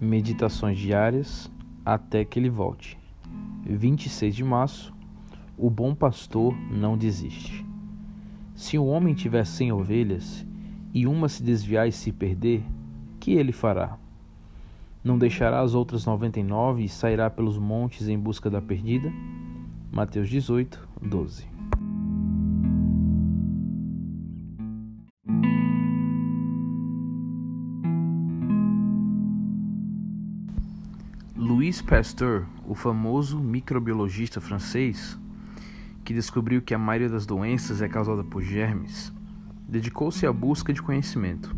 Meditações diárias até que ele volte. 26 de março. O bom pastor não desiste. Se o homem tiver cem ovelhas e uma se desviar e se perder, que ele fará? Não deixará as outras noventa e nove e sairá pelos montes em busca da perdida? Mateus 18, 12. Louis Pasteur, o famoso microbiologista francês, que descobriu que a maioria das doenças é causada por germes, dedicou-se à busca de conhecimento.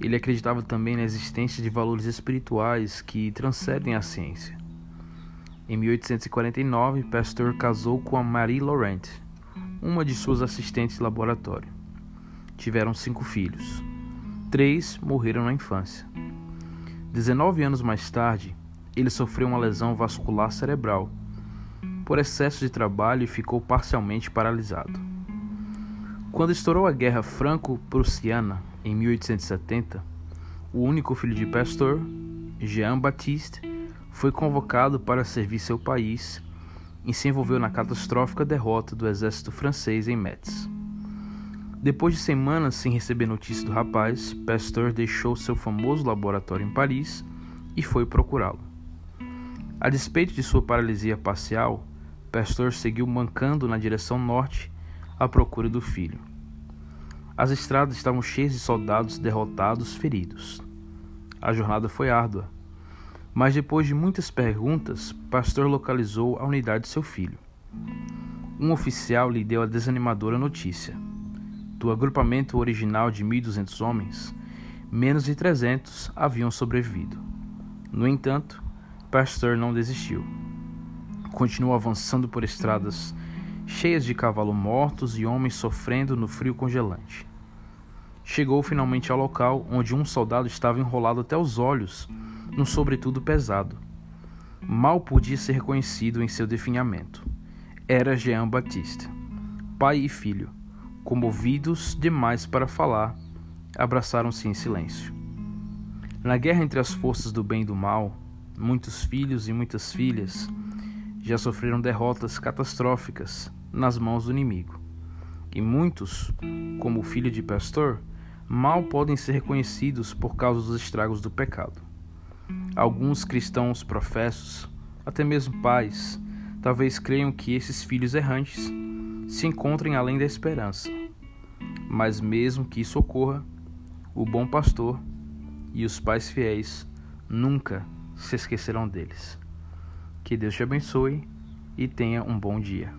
Ele acreditava também na existência de valores espirituais que transcendem a ciência. Em 1849, Pasteur casou com a Marie Laurent, uma de suas assistentes de laboratório. Tiveram cinco filhos. Três morreram na infância. Dezenove anos mais tarde, ele sofreu uma lesão vascular cerebral por excesso de trabalho e ficou parcialmente paralisado. Quando estourou a Guerra Franco-Prussiana em 1870, o único filho de Pasteur, Jean-Baptiste, foi convocado para servir seu país e se envolveu na catastrófica derrota do exército francês em Metz. Depois de semanas sem receber notícia do rapaz, Pasteur deixou seu famoso laboratório em Paris e foi procurá-lo. A despeito de sua paralisia parcial, Pastor seguiu mancando na direção norte à procura do filho. As estradas estavam cheias de soldados derrotados, feridos. A jornada foi árdua, mas depois de muitas perguntas, Pastor localizou a unidade de seu filho. Um oficial lhe deu a desanimadora notícia. Do agrupamento original de 1.200 homens, menos de 300 haviam sobrevivido. No entanto, Pasteur não desistiu. Continuou avançando por estradas cheias de cavalos mortos e homens sofrendo no frio congelante. Chegou finalmente ao local onde um soldado estava enrolado até os olhos num sobretudo pesado. Mal podia ser reconhecido em seu definhamento. Era Jean Baptiste. Pai e filho, comovidos demais para falar, abraçaram-se em silêncio. Na guerra entre as forças do bem e do mal, muitos filhos e muitas filhas já sofreram derrotas catastróficas nas mãos do inimigo. E muitos, como o filho de pastor, mal podem ser reconhecidos por causa dos estragos do pecado. Alguns cristãos professos, até mesmo pais, talvez creiam que esses filhos errantes se encontrem além da esperança. Mas mesmo que isso ocorra, o bom pastor e os pais fiéis nunca se esquecerão deles. Que Deus te abençoe e tenha um bom dia.